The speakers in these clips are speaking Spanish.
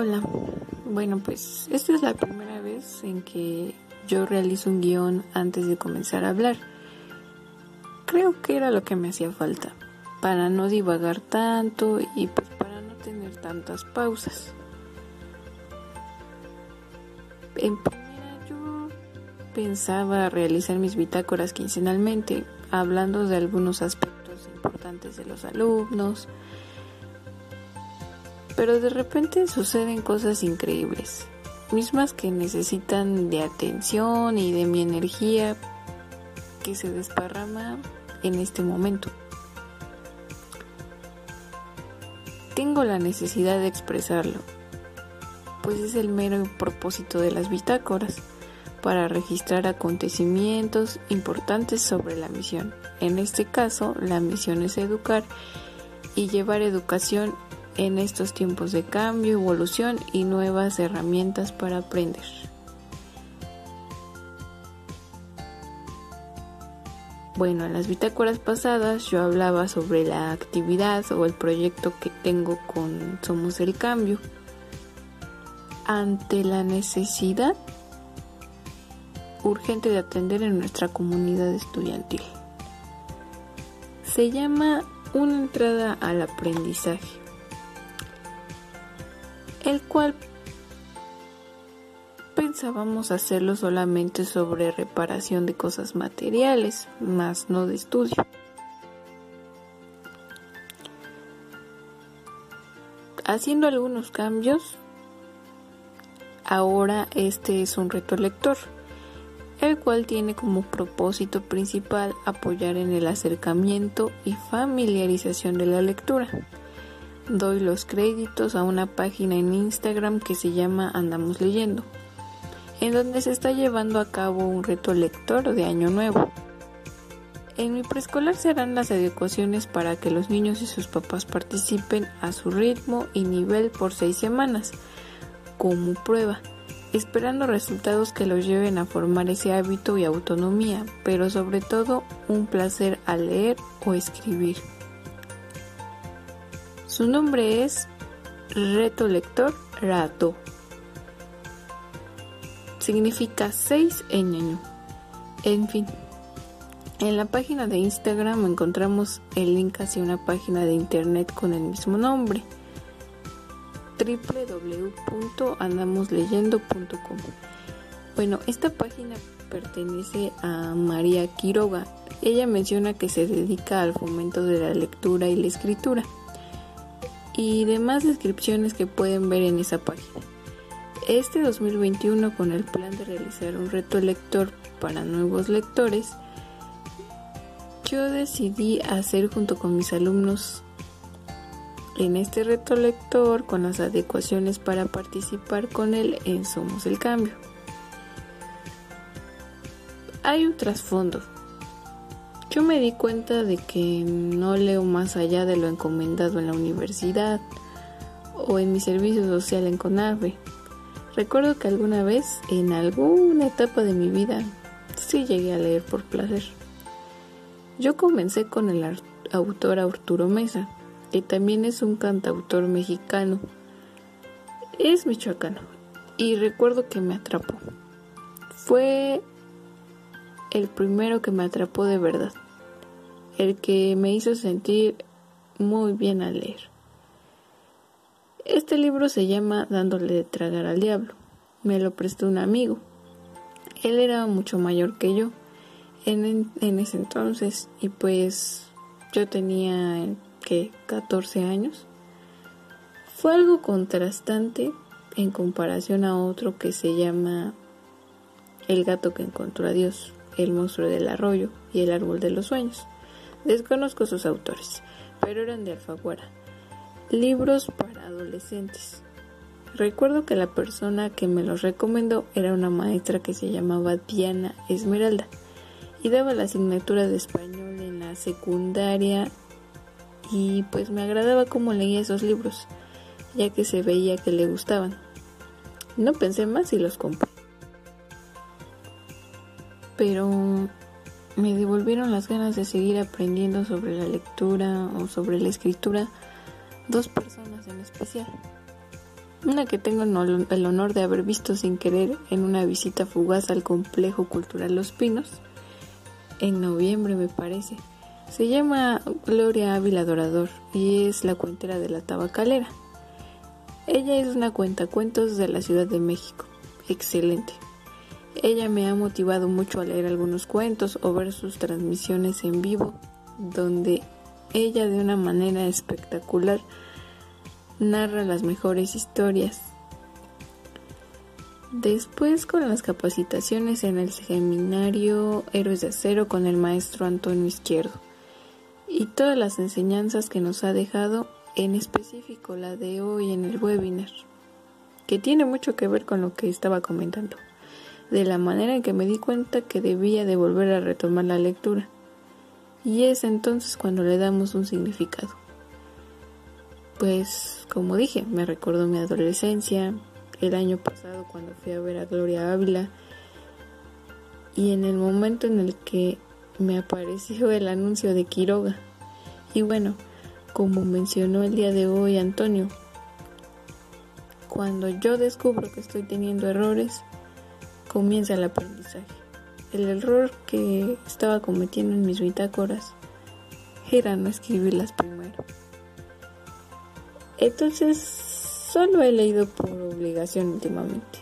Hola, bueno pues esta es la primera vez en que yo realizo un guion antes de comenzar a hablar. Creo que era lo que me hacía falta, para no divagar tanto y pues para no tener tantas pausas. En primera yo pensaba realizar mis bitácoras quincenalmente, hablando de algunos aspectos importantes de los alumnos, pero de repente suceden cosas increíbles, mismas que necesitan de atención y de mi energía que se desparrama en este momento. Tengo la necesidad de expresarlo, pues es el mero propósito de las bitácoras, para registrar acontecimientos importantes sobre la misión. En este caso, la misión es educar y llevar educación en estos tiempos de cambio, evolución y nuevas herramientas para aprender. Bueno, en las bitácoras pasadas yo hablaba sobre la actividad o el proyecto que tengo con Somos el Cambio. Ante la necesidad urgente de atender en nuestra comunidad estudiantil. Se llama una entrada al aprendizaje el cual pensábamos hacerlo solamente sobre reparación de cosas materiales, más no de estudio. Haciendo algunos cambios, ahora este es un reto lector, el cual tiene como propósito principal apoyar en el acercamiento y familiarización de la lectura doy los créditos a una página en Instagram que se llama Andamos Leyendo, en donde se está llevando a cabo un reto lector de Año Nuevo. En mi preescolar serán las adecuaciones para que los niños y sus papás participen a su ritmo y nivel por seis semanas, como prueba, esperando resultados que los lleven a formar ese hábito y autonomía, pero sobre todo un placer al leer o escribir. Su nombre es Reto Lector Rato. Significa 6 en ñaño. En fin, en la página de Instagram encontramos el link hacia una página de internet con el mismo nombre www.andamosleyendo.com Bueno, esta página pertenece a María Quiroga. Ella menciona que se dedica al fomento de la lectura y la escritura y demás descripciones que pueden ver en esa página. Este 2021 con el plan de realizar un reto lector para nuevos lectores, yo decidí hacer junto con mis alumnos en este reto lector con las adecuaciones para participar con él en Somos el Cambio. Hay un trasfondo yo me di cuenta de que no leo más allá de lo encomendado en la universidad o en mi servicio social en Conave. Recuerdo que alguna vez, en alguna etapa de mi vida, sí llegué a leer por placer. Yo comencé con el autor Arturo Mesa, que también es un cantautor mexicano. Es michoacano y recuerdo que me atrapó. Fue el primero que me atrapó de verdad, el que me hizo sentir muy bien al leer. Este libro se llama Dándole de tragar al diablo. Me lo prestó un amigo. Él era mucho mayor que yo en, ese entonces y pues yo tenía que 14 años. Fue algo contrastante en comparación a otro que se llama El gato que encontró a Dios. El monstruo del arroyo y El árbol de los sueños. Desconozco sus autores, pero eran de Alfaguara. Libros para adolescentes. Recuerdo que la persona que me los recomendó era una maestra que se llamaba Diana Esmeralda y daba la asignatura de español en la secundaria y pues me agradaba cómo leía esos libros, ya que se veía que le gustaban. No pensé más y los compré pero me devolvieron las ganas de seguir aprendiendo sobre la lectura o sobre la escritura dos personas en especial. una que tengo el honor de haber visto sin querer en una visita fugaz al complejo cultural Los Pinos, en noviembre me parece. Se llama Gloria Ávila Dorador y es la cuentera de la tabacalera. Ella es una cuentacuentos de la Ciudad de México. Excelente. Ella me ha motivado mucho a leer algunos cuentos o ver sus transmisiones en vivo, donde ella de una manera espectacular narra las mejores historias. Después con las capacitaciones en el seminario Héroes de Acero con el maestro Antonio Izquierdo y todas las enseñanzas que nos ha dejado, en específico la de hoy en el webinar, que tiene mucho que ver con lo que estaba comentando, de la manera en que me di cuenta que debía de volver a retomar la lectura. Y es entonces cuando le damos un significado. Pues, como dije, me recordó mi adolescencia, el año pasado cuando fui a ver a Gloria Ávila, y en el momento en el que me apareció el anuncio de Quiroga. Y bueno, como mencionó el día de hoy Antonio, cuando yo descubro que estoy teniendo errores, comienza el aprendizaje. El error que estaba cometiendo en mis bitácoras era no escribirlas primero. Entonces, solo he leído por obligación últimamente.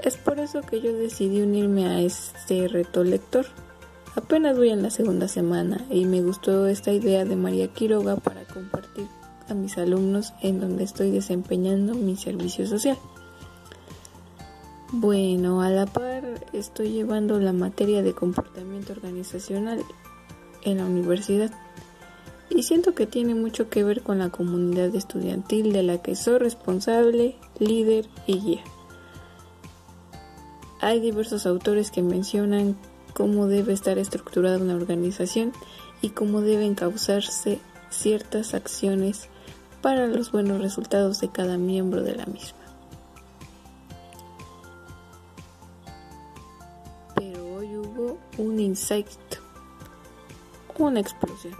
Es por eso que yo decidí unirme a este reto lector. Apenas voy en la segunda semana y me gustó esta idea de María Quiroga para compartir a mis alumnos en donde estoy desempeñando mi servicio social. Bueno, a la par estoy llevando la materia de comportamiento organizacional en la universidad y siento que tiene mucho que ver con la comunidad estudiantil de la que soy responsable, líder y guía. Hay diversos autores que mencionan cómo debe estar estructurada una organización y cómo deben causarse ciertas acciones para los buenos resultados de cada miembro de la misma. Un insight, una explosión.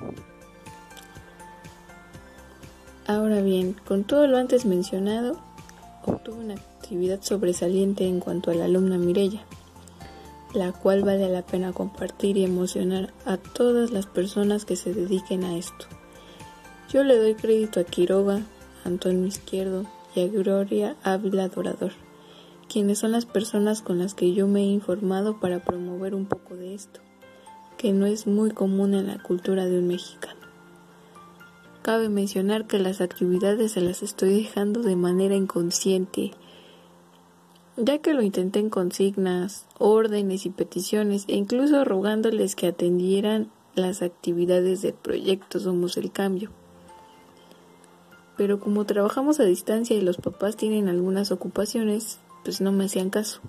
Ahora bien, con todo lo antes mencionado, obtuve una actividad sobresaliente en cuanto a la alumna Mirella la cual vale la pena compartir y emocionar a todas las personas que se dediquen a esto. Yo le doy crédito a Quiroga, Antonio Izquierdo y a Gloria Ávila Dorador, quienes son las personas con las que yo me he informado para promover un poco de esto, que no es muy común en la cultura de un mexicano. Cabe mencionar que las actividades se las estoy dejando de manera inconsciente ya que lo intenté en consignas, órdenes y peticiones, e incluso rogándoles que atendieran las actividades del proyecto Somos el Cambio. Pero como trabajamos a distancia y los papás tienen algunas ocupaciones, pues no me hacían caso.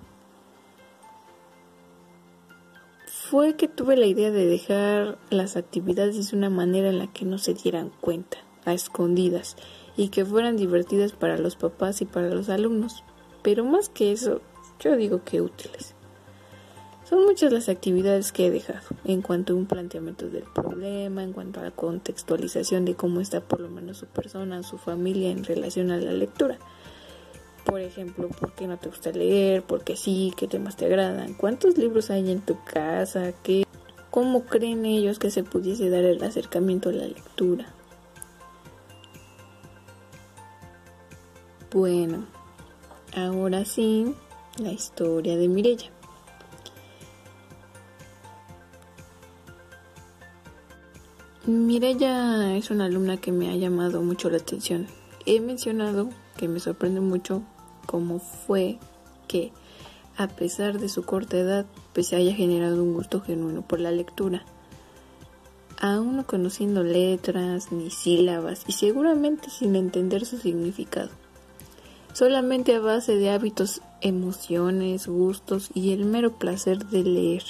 Fue que tuve la idea de dejar las actividades de una manera en la que no se dieran cuenta, a escondidas, y que fueran divertidas para los papás y para los alumnos pero más que eso, yo digo que útiles. Son muchas las actividades que he dejado en cuanto a un planteamiento del problema, en cuanto a la contextualización de cómo está por lo menos su persona, su familia en relación a la lectura. Por ejemplo, ¿por qué no te gusta leer? ¿Por qué sí? ¿Qué temas te agradan? ¿Cuántos libros hay en tu casa? ¿Qué, ¿Cómo creen ellos que se pudiese dar el acercamiento a la lectura? Bueno, Ahora sí, la historia de Mirella. Mirella es una alumna que me ha llamado mucho la atención. He mencionado que me sorprende mucho cómo fue que, a pesar de su corta edad, pues se haya generado un gusto genuino por la lectura. Aún no conociendo letras ni sílabas y seguramente sin entender su significado solamente a base de hábitos, emociones, gustos y el mero placer de leer.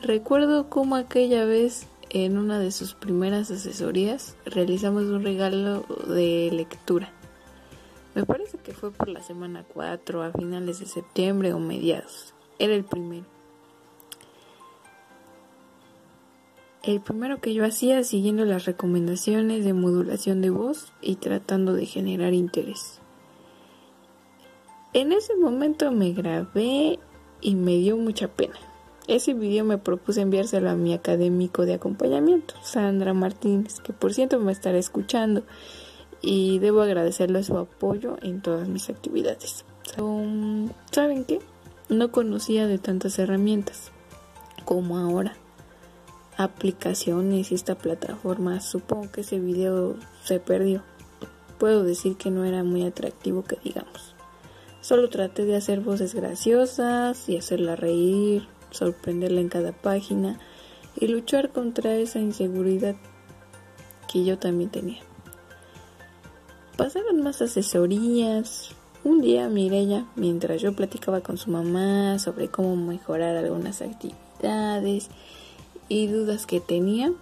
Recuerdo cómo aquella vez en una de sus primeras asesorías realizamos un regalo de lectura. Me parece que fue por la semana 4 a finales de septiembre o mediados. Era el primero. El primero que yo hacía siguiendo las recomendaciones de modulación de voz y tratando de generar interés. En ese momento me grabé y me dio mucha pena. Ese video me propuse enviárselo a mi académico de acompañamiento, Sandra Martínez, que por cierto me estará escuchando y debo agradecerle su apoyo en todas mis actividades. ¿Saben qué? No conocía de tantas herramientas como ahora. Aplicaciones y esta plataforma. Supongo que ese video se perdió. Puedo decir que no era muy atractivo que digamos. Solo traté de hacer voces graciosas y hacerla reír, sorprenderla en cada página y luchar contra esa inseguridad que yo también tenía. Pasaron más asesorías. Un día Mireya, mientras yo platicaba con su mamá sobre cómo mejorar algunas actividades y dudas que tenía,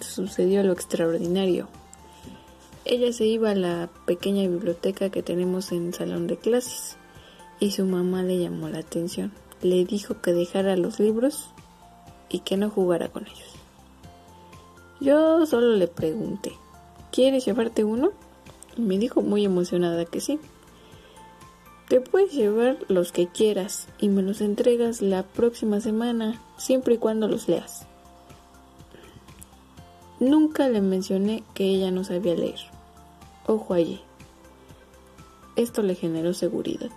sucedió lo extraordinario. Ella se iba a la pequeña biblioteca que tenemos en el salón de clases y su mamá le llamó la atención. Le dijo que dejara los libros y que no jugara con ellos. Yo solo le pregunté, ¿quieres llevarte uno? Y me dijo muy emocionada que sí. Te puedes llevar los que quieras y me los entregas la próxima semana, siempre y cuando los leas. Nunca le mencioné que ella no sabía leer. Ojo allí. Esto le generó seguridad.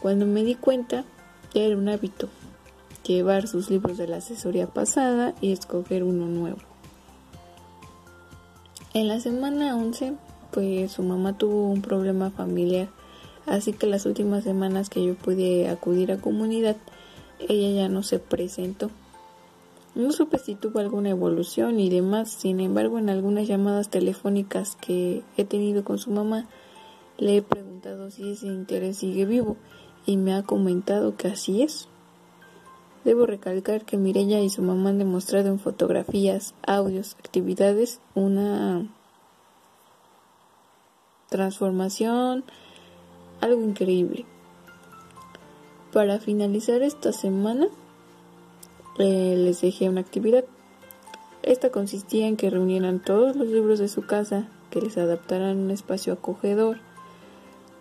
Cuando me di cuenta, era un hábito llevar sus libros de la asesoría pasada y escoger uno nuevo. En la semana 11, su mamá tuvo un problema familiar, así que las últimas semanas que yo pude acudir a comunidad, ella ya no se presentó. No supe si tuvo alguna evolución y demás, sin embargo en algunas llamadas telefónicas que he tenido con su mamá, le he preguntado si ese interés sigue vivo y me ha comentado que así es. Debo recalcar que Mirella y su mamá han demostrado en fotografías, audios, actividades una transformación, algo increíble. Para finalizar esta semana, eh, les dejé una actividad. Esta consistía en que reunieran todos los libros de su casa, que les adaptaran un espacio acogedor,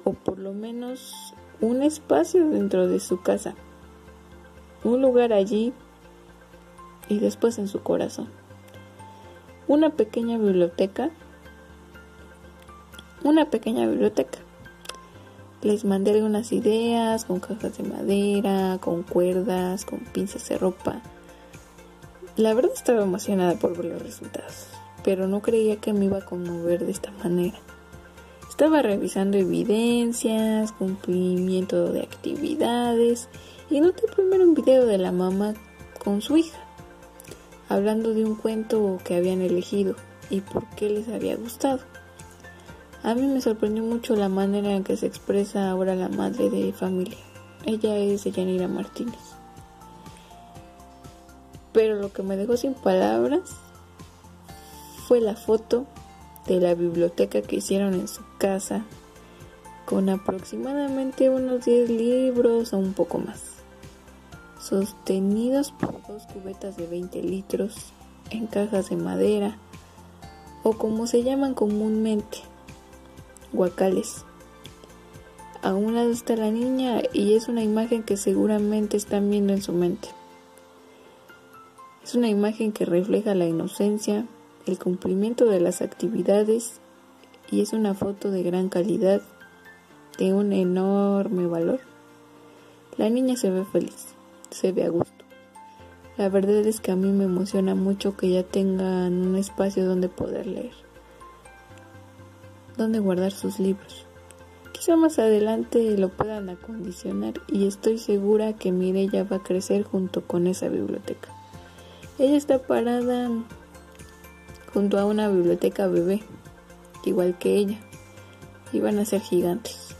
o por lo menos un espacio dentro de su casa, un lugar allí y después en su corazón. Una pequeña biblioteca, una pequeña biblioteca. Les mandé algunas ideas con cajas de madera, con cuerdas, con pinzas de ropa. La verdad estaba emocionada por ver los resultados, pero no creía que me iba a conmover de esta manera. Estaba revisando evidencias, cumplimiento de actividades y noté primero un video de la mamá con su hija, hablando de un cuento que habían elegido y por qué les había gustado. A mí me sorprendió mucho la manera en que se expresa ahora la madre de familia. Ella es Yanira Martínez. Pero lo que me dejó sin palabras fue la foto de la biblioteca que hicieron en su casa con aproximadamente unos 10 libros o un poco más, sostenidos por dos cubetas de 20 litros en cajas de madera o como se llaman comúnmente, guacales. A un lado está la niña y es una imagen que seguramente están viendo en su mente. Es una imagen que refleja la inocencia, el cumplimiento de las actividades y es una foto de gran calidad, de un enorme valor. La niña se ve feliz, se ve a gusto. La verdad es que a mí me emociona mucho que ya tengan un espacio donde poder leer dónde guardar sus libros. Quizá más adelante lo puedan acondicionar y estoy segura que Mireya va a crecer junto con esa biblioteca. Ella está parada junto a una biblioteca bebé, igual que ella, y van a ser gigantes.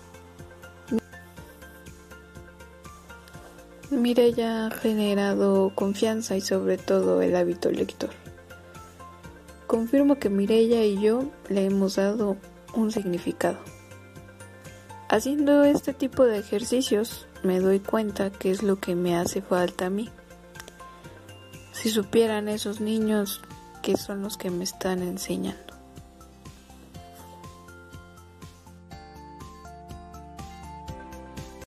Mireya ha generado confianza y sobre todo el hábito lector. Confirmo que Mireya y yo le hemos dado un significado. Haciendo este tipo de ejercicios me doy cuenta que es lo que me hace falta a mí. Si supieran esos niños que son los que me están enseñando.